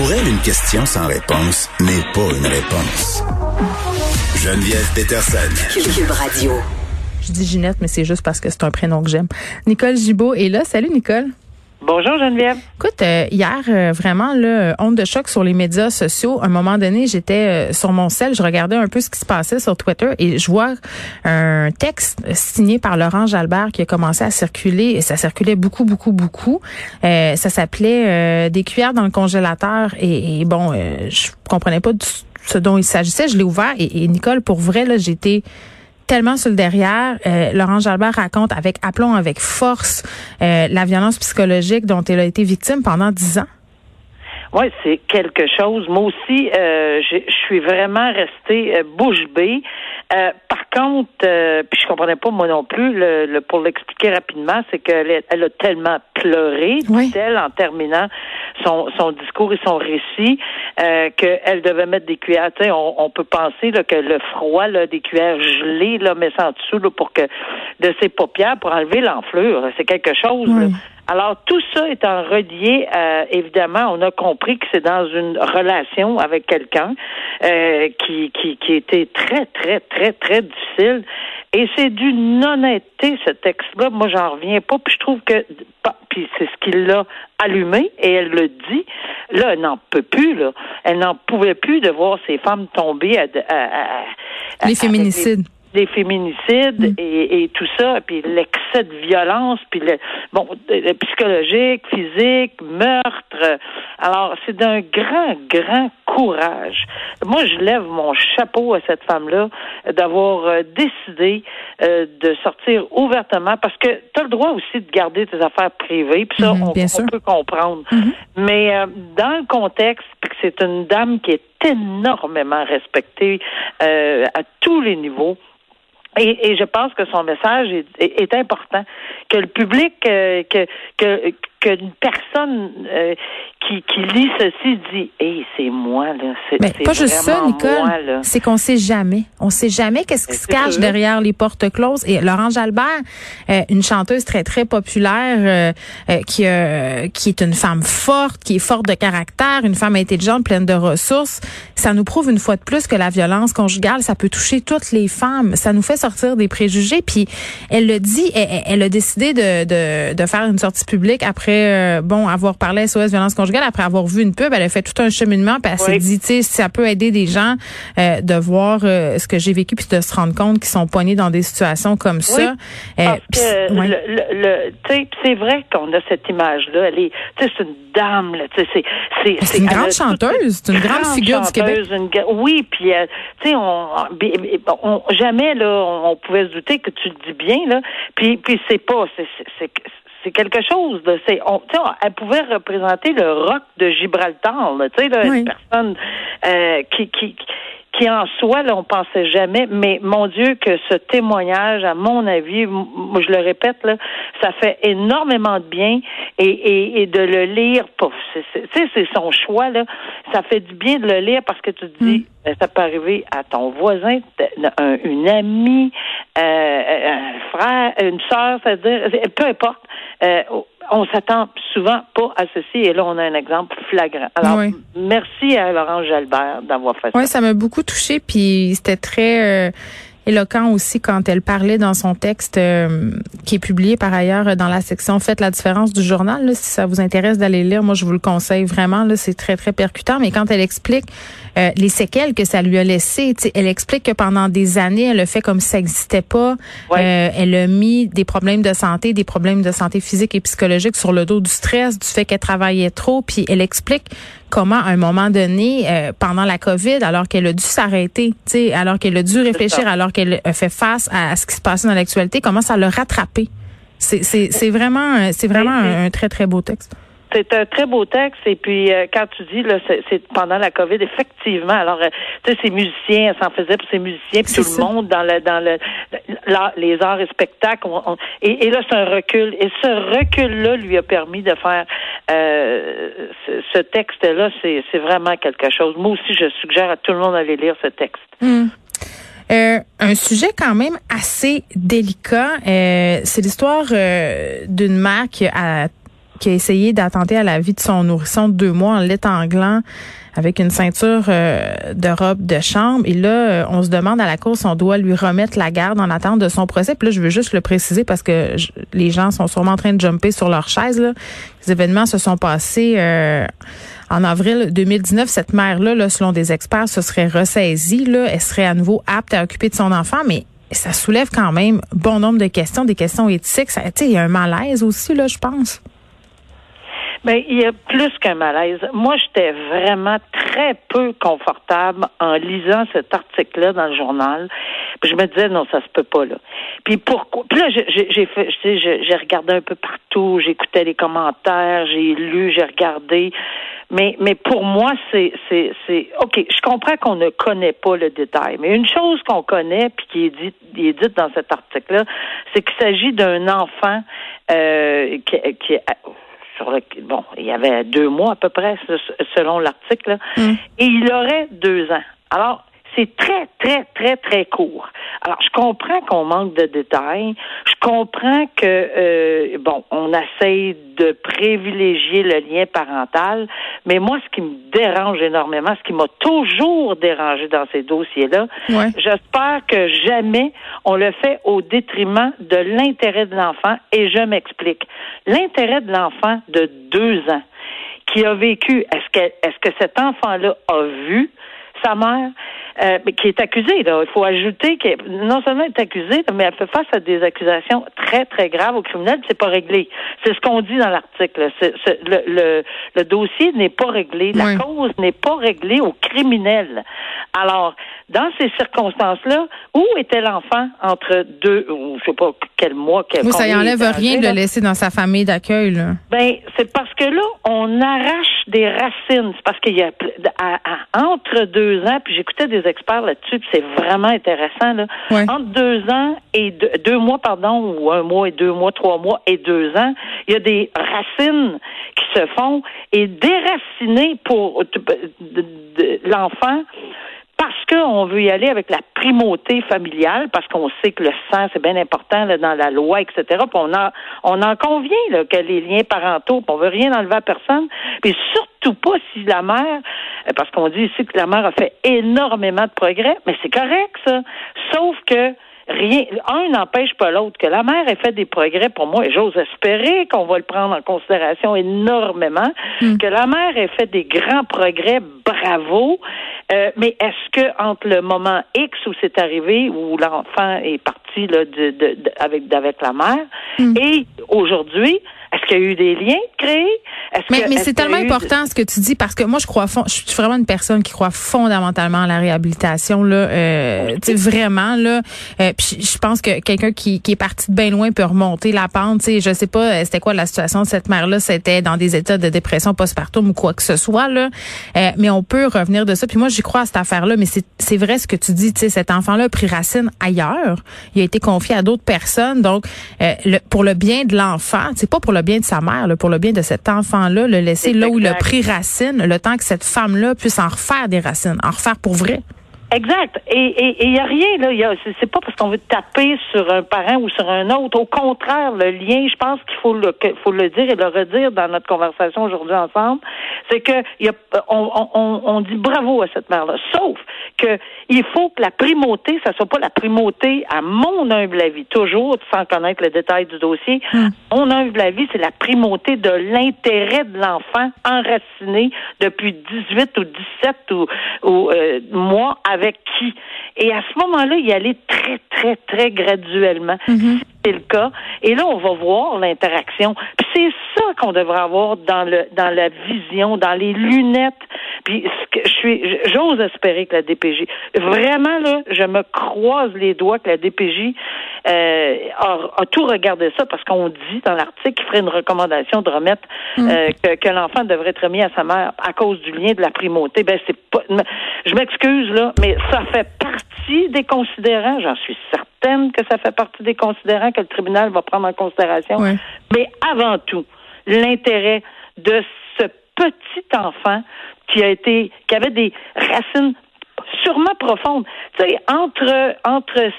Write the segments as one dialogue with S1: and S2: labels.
S1: Pour elle, une question sans réponse n'est pas une réponse. Geneviève Peterson.
S2: Cube Radio.
S3: Je dis Ginette, mais c'est juste parce que c'est un prénom que j'aime. Nicole Gibault est là. Salut, Nicole.
S4: Bonjour Geneviève.
S3: Écoute, euh, hier, euh, vraiment, là, honte de choc sur les médias sociaux. À un moment donné, j'étais euh, sur mon sel, je regardais un peu ce qui se passait sur Twitter et je vois un texte signé par Laurent Jalbert qui a commencé à circuler et ça circulait beaucoup, beaucoup, beaucoup. ça s'appelait Des cuillères dans le congélateur et, et bon, je comprenais pas ce dont il s'agissait. Je l'ai ouvert et, et Nicole, pour vrai, là, j'étais tellement sur le derrière. Euh, Laurent Jalbert raconte avec aplomb, avec force, euh, la violence psychologique dont elle a été victime pendant dix ans.
S4: Oui, c'est quelque chose. Moi aussi, euh, je suis vraiment restée euh, bouche bée. Euh, par contre, euh, puis je comprenais pas moi non plus. Le, pour l'expliquer rapidement, c'est qu'elle elle a tellement pleuré, dit-elle, en terminant son, son discours et son récit, euh, qu'elle devait mettre des cuillères. On, on peut penser là, que le froid, là, des cuillères gelées, là, ça en dessous là, pour que de ses paupières pour enlever l'enflure. C'est quelque chose. Alors, tout ça étant relié, euh, évidemment, on a compris que c'est dans une relation avec quelqu'un euh, qui, qui, qui était très, très, très, très difficile. Et c'est d'une honnêteté, ce texte-là. Moi, j'en reviens pas. Puis je trouve que, puis c'est ce qui l'a allumé, et elle le dit. Là, elle n'en peut plus, là. Elle n'en pouvait plus de voir ces femmes tomber à...
S3: à, les féminicides
S4: des féminicides mm. et, et, tout ça, puis l'excès de violence, puis le bon le psychologique, physique, meurtre. Alors c'est d'un grand, grand courage. Moi, je lève mon chapeau à cette femme-là d'avoir euh, décidé euh, de sortir ouvertement parce que tu as le droit aussi de garder tes affaires privées, puis ça, mm-hmm, on, peut comprendre. Mm-hmm. Mais euh, dans le contexte, que c'est une dame qui est énormément respectée à tous les niveaux. Et, et, je pense que son message est, est, important, que le public, euh, que, que qu'une personne euh, qui, qui lit ceci dit Hey, c'est moi, là.
S3: C'est, pas juste ça, Nicole. C'est qu'on sait jamais. On sait jamais qu'est-ce qui se cache derrière les portes closes. Et Laurent Jalbert, euh, une chanteuse très, très populaire, qui, qui est une femme forte, qui est forte de caractère, une femme intelligente, pleine de ressources, ça nous prouve une fois de plus que la violence conjugale, ça peut toucher toutes les femmes. Ça nous fait sortir des préjugés. Puis elle le dit, elle, a décidé de, de, de, faire une sortie publique après, euh, bon, avoir parlé SOS violence conjugale, après avoir vu une pub, elle a fait tout un cheminement, puis elle s'est dit, tu sais, ça peut aider des gens euh, de voir euh, ce que j'ai vécu, puis de se rendre compte qu'ils sont poignés dans des situations comme ça.
S4: Parce que le, le, c'est vrai qu'on a cette image-là. Elle est, c'est une dame, là, c'est,
S3: c'est, c'est une grande chanteuse, c'est une grande, figure du Québec.
S4: oui, puis tu sais, on, on, jamais là on, pouvait se douter que tu le dis bien, là. Puis, puis c'est pas, c'est quelque chose de c'est on, elle pouvait représenter le rock de Gibraltar tu sais une personne euh, qui, qui qui en soi, là, on pensait jamais, mais mon Dieu, que ce témoignage, à mon avis, moi, je le répète, là, ça fait énormément de bien et, et, et de le lire, tu sais, c'est son choix, là, ça fait du bien de le lire parce que tu te dis, mm. ben, ça peut arriver à ton voisin, une amie, euh, un frère, une sœur, c'est-à-dire, peu importe, euh, on s'attend souvent pas à ceci et là on a un exemple flagrant. Alors merci à Laurent Jalbert d'avoir fait ça.
S3: Oui, ça m'a beaucoup touché puis c'était très euh, éloquent aussi quand elle parlait dans son texte euh, qui est publié par ailleurs dans la section Faites la différence du journal. Là, si ça vous intéresse d'aller lire, moi je vous le conseille vraiment. Là, c'est très très percutant. Mais quand elle explique euh, les séquelles que ça lui a laissées, elle explique que pendant des années, elle a fait comme si ça n'existait pas. Euh, elle a mis des problèmes de santé, des problèmes de santé physique et psychologique sur le dos du stress, du fait qu'elle travaillait trop. Puis elle explique comment, à un moment donné, euh, pendant la COVID, alors qu'elle a dû s'arrêter, alors qu'elle a dû réfléchir, alors qu'elle a fait face à, ce qui se passait dans l'actualité, comment ça l'a rattrapé? C'est vraiment, c'est vraiment un, très, très beau texte.
S4: c'est un très beau texte. Et puis, euh, quand tu dis, là, c'est pendant la COVID, effectivement. Alors, euh, tu sais, ces musiciens, elle s'en faisait pour ces musiciens, puis tout le monde dans le, dans le, les arts et spectacles. et, là, c'est un recul. Et ce recul-là lui a permis de faire euh, ce, texte-là. C'est vraiment quelque chose. Moi aussi, je suggère à tout le monde d'aller lire ce texte.
S3: Hmm. un sujet quand même assez délicat. c'est l'histoire d'une mère qui a qui a essayé d'attenter à la vie de son nourrisson de deux mois en l'étanglant avec une ceinture euh, de robe de chambre. Et là, euh, on se demande à la cour si on doit lui remettre la garde en attente de son procès. Puis là, je veux juste le préciser parce que les gens sont sûrement en train de jumper sur leur chaise. Là. Les événements se sont passés euh, en avril 2019. Cette mère-là, là, selon des experts, se serait ressaisie. Là. Elle serait à nouveau apte à occuper de son enfant, mais ça soulève quand même bon nombre de questions, des questions éthiques. Ça, il y a un malaise aussi, là, je pense.
S4: Mais il y a plus qu'un malaise. Moi, j'étais vraiment très peu confortable en lisant cet article-là dans le journal. Puis je me disais non, ça se peut pas là. Puis pourquoi? Puis là, j'ai fait, j'ai regardé un peu partout, j'écoutais les commentaires, j'ai lu, j'ai regardé. Mais, mais pour moi, c'est, c'est, c'est, ok. Je comprends qu'on ne connaît pas le détail, mais une chose qu'on connaît puis qui est dite, qui est dite dans cet article-là, c'est qu'il s'agit d'un enfant euh, qui, qui bon, il y avait deux mois à peu près selon l'article, mm. et il aurait deux ans. Alors, c'est très, très, très, très court. Alors, je comprends qu'on manque de détails. Je comprends que, euh, bon, on essaye de privilégier le lien parental, mais moi, ce qui me dérange énormément, ce qui m'a toujours dérangé dans ces dossiers-là, j'espère que jamais on le fait au détriment de l'intérêt de l'enfant, et je m'explique. L'intérêt de l'enfant de deux ans qui a vécu, est-ce que, est-ce que cet enfant-là a vu sa mère? Euh, qui est accusée. Là. Il faut ajouter que non seulement elle est accusée, mais elle fait face à des accusations très, très graves au criminel, c'est pas réglé. C'est ce qu'on dit dans l'article. Le, le, le, dossier n'est pas réglé. La cause n'est pas réglée au criminel. Alors, dans ces circonstances-là, où était l'enfant entre deux, ou je sais pas quel mois, quel
S3: Oui, ça y enlève rien de le laisser dans sa famille d'accueil, là.
S4: Ben, c'est parce que là, on arrache des racines. C'est parce qu'il y a, entre deux ans, puis j'écoutais des experts là-dessus, c'est vraiment intéressant, là. Entre deux ans et deux, mois, pardon, ou un mois et deux mois, trois mois et deux ans, il y a des racines qui se font et déraciner pour l'enfant parce qu'on veut y aller avec la primauté familiale, parce qu'on sait que le sang, c'est bien important dans la loi, etc. Puis on, a, on en convient là, que les liens parentaux, on veut rien enlever à personne, puis surtout pas si la mère, parce qu'on dit ici que la mère a fait énormément de progrès, mais c'est correct ça, sauf que rien, un n'empêche pas l'autre. Que la mère ait fait des progrès pour moi, et j'ose espérer qu'on va le prendre en considération énormément, hmm. que la mère ait fait des grands progrès, bravo. Euh, mais est-ce que entre le moment X où c'est arrivé, où l'enfant est parti là, de, de, avec, avec la mère, hmm. et aujourd'hui, est-ce qu'il y a eu des liens créés?
S3: mais, mais c'est tellement important ce que tu dis parce que moi je crois je suis vraiment une personne qui croit fondamentalement à la réhabilitation là euh, tu sais vraiment là. Euh, puis je pense que quelqu'un qui, qui est parti de bien loin peut remonter la pente tu sais. Je sais pas euh, c'était quoi la situation de cette mère là c'était dans des états de dépression postpartum ou quoi que ce soit là. Euh, mais on peut revenir de ça. Puis moi j'y crois à cette affaire là mais c'est c'est vrai ce que tu dis tu sais cet enfant là a pris racine ailleurs. Il a été confié à d'autres personnes. Donc euh, le, pour le bien de l'enfant c'est pas pour le bien de sa mère là, pour le bien de cet enfant là le laisser là où il a pris racine, le temps que cette femme-là puisse en refaire des racines, en refaire pour vrai.
S4: Exact. Et il n'y a rien, là. C'est, pas parce qu'on veut taper sur un parent ou sur un autre. Au contraire, le lien, je pense qu'il faut le, faut le dire et le redire dans notre conversation aujourd'hui ensemble, c'est que y a, on, on, on dit bravo à cette mère-là. Sauf que il faut que la primauté, ça soit pas la primauté à mon humble avis, toujours sans connaître le détail du dossier. Hmm. Mon humble avis, c'est la primauté de l'intérêt de l'enfant enraciné depuis 18 ou 17 ou, ou euh, mois avec qui. Et à ce moment-là, y aller très, très, très graduellement. Mm-hmm. C'est le cas. Et là, on va voir l'interaction. Puis c'est ça qu'on devrait avoir dans le dans la vision, dans les lunettes Puis je suis, j'ose espérer que la DPJ, vraiment là, je me croise les doigts que la DPJ euh, a, tout regardé ça parce qu'on dit dans l'article qu'il ferait une recommandation de remettre mm. euh, que, que l'enfant devrait être remis à sa mère à cause du lien de la primauté. Ben c'est pas, je m'excuse là, mais ça fait partie des considérants. J'en suis certaine que ça fait partie des considérants que le tribunal va prendre en considération. Mais avant tout, l'intérêt de ce petit enfant qui a été, qui avait des racines sûrement profondes. Tu sais, entre, entre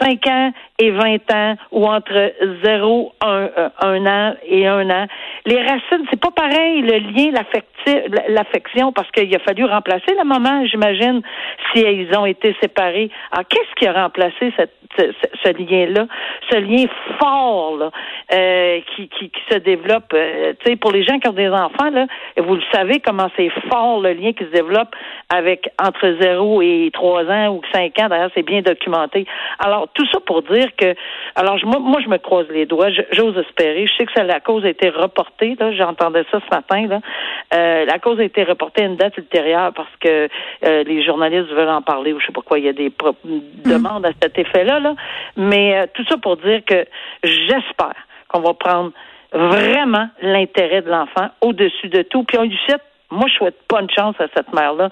S4: 5 ans et 20 ans ou entre 0, 1, euh, an et 1 an. Les racines, c'est pas pareil, le lien, l'affection, parce qu'il a fallu remplacer la maman, j'imagine, si ils ont été séparés. Alors, qu'est-ce qui a remplacé ce, lien-là? Ce lien fort, là, euh, qui, qui, qui, se développe. Euh, tu sais, pour les gens qui ont des enfants, là, vous le savez comment c'est fort le lien qui se développe avec entre 0 et 3 ans ou 5 ans. D'ailleurs, c'est bien documenté. Alors, tout ça pour dire que, alors, moi, moi je me croise les doigts. J'ose espérer. Je sais que ça, la cause a été reportée. Là, j'entendais ça ce matin. Là. Euh, la cause a été reportée à une date ultérieure parce que euh, les journalistes veulent en parler ou je sais pas quoi. Il y a des mm. demandes à cet effet-là. Là. Mais euh, tout ça pour dire que j'espère qu'on va prendre vraiment l'intérêt de l'enfant au-dessus de tout. Puis on lui souhaite moi, je souhaite pas une chance à cette mère-là.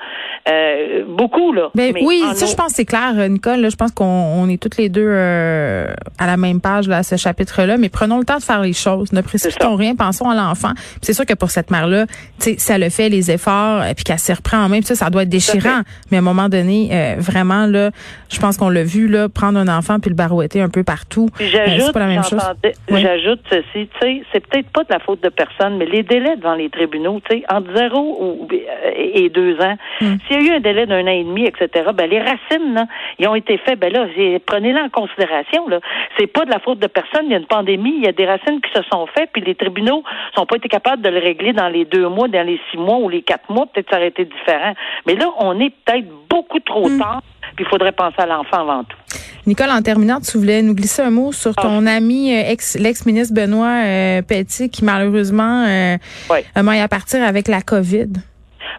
S4: Euh, beaucoup, là.
S3: Ben, oui, ça, je pense c'est clair, Nicole. je pense qu'on est toutes les deux euh, à la même page là, à ce chapitre-là. Mais prenons le temps de faire les choses. Ne précipitons rien. Pensons à l'enfant. C'est sûr que pour cette mère-là, ça le fait les efforts, et puis qu'elle s'y reprend en même. Ça, ça doit être déchirant. Mais à un moment donné, euh, vraiment, là, je pense qu'on l'a vu, là, prendre un enfant puis le barouetter un peu partout.
S4: J'ajoute, pas la même chose. J'ajoute ceci, tu sais, c'est peut-être pas de la faute de personne, mais les délais devant les tribunaux, tu sais, entre zéro ou, et deux ans. Hmm. S'il y a eu un délai d'un an et demi, etc., ben les racines, là, ils ont été faits. Ben là, prenez-les en considération. Là, c'est pas de la faute de personne. Il y a une pandémie, il y a des racines qui se sont faites, puis les tribunaux sont pas été capables de le régler dans les deux mois, dans les six mois ou les quatre mois. Peut-être ça aurait été différent. Mais là, on est peut-être beaucoup trop hmm. tard. Puis il faudrait penser à l'enfant avant tout.
S3: Nicole, en terminant, tu voulais nous glisser un mot sur ton ah. ami euh, ex, l'ex-ministre Benoît euh, Petit qui malheureusement euh, a à partir avec la COVID.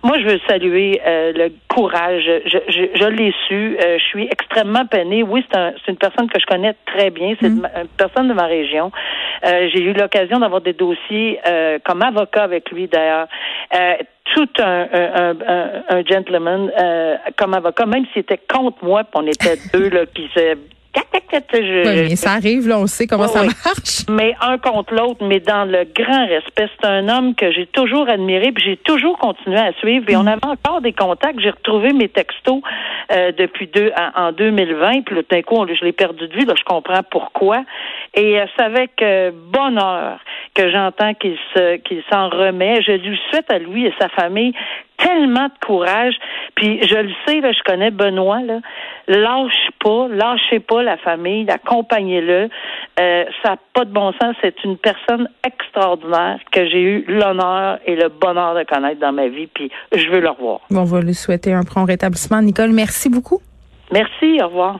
S4: Moi, je veux saluer euh, le courage. Je, je, je l'ai su. je suis extrêmement peinée. Oui, c'est, un, c'est une personne que je connais très bien. C'est mm. une personne de ma région. j'ai eu l'occasion d'avoir des dossiers comme avocat avec lui, d'ailleurs tout un, un, un, un gentleman euh, comme avocat, même s'il était contre moi, puis on était deux là,
S3: mais ça arrive, là, on sait comment ça marche.
S4: Mais un contre l'autre, mais dans le grand respect. C'est un homme que j'ai toujours admiré, puis j'ai toujours continué à suivre. Et on mm. avait encore des contacts. J'ai retrouvé mes textos euh, depuis deux en, 2020, puis d'un coup, je l'ai perdu de vue. Là, je comprends pourquoi. Et euh, c'est avec euh, bonheur que j'entends qu'il se qu'il s'en remet. Je lui souhaite à lui et sa famille tellement de courage. Puis je le sais, là, je connais Benoît, là. Lâche pas, lâchez pas la famille, accompagnez-le. Euh, ça n'a pas de bon sens. C'est une personne extraordinaire que j'ai eu l'honneur et le bonheur de connaître dans ma vie. Puis je veux le revoir.
S3: Bon, on va lui souhaiter un prompt rétablissement. Nicole, merci beaucoup.
S4: Merci, au revoir.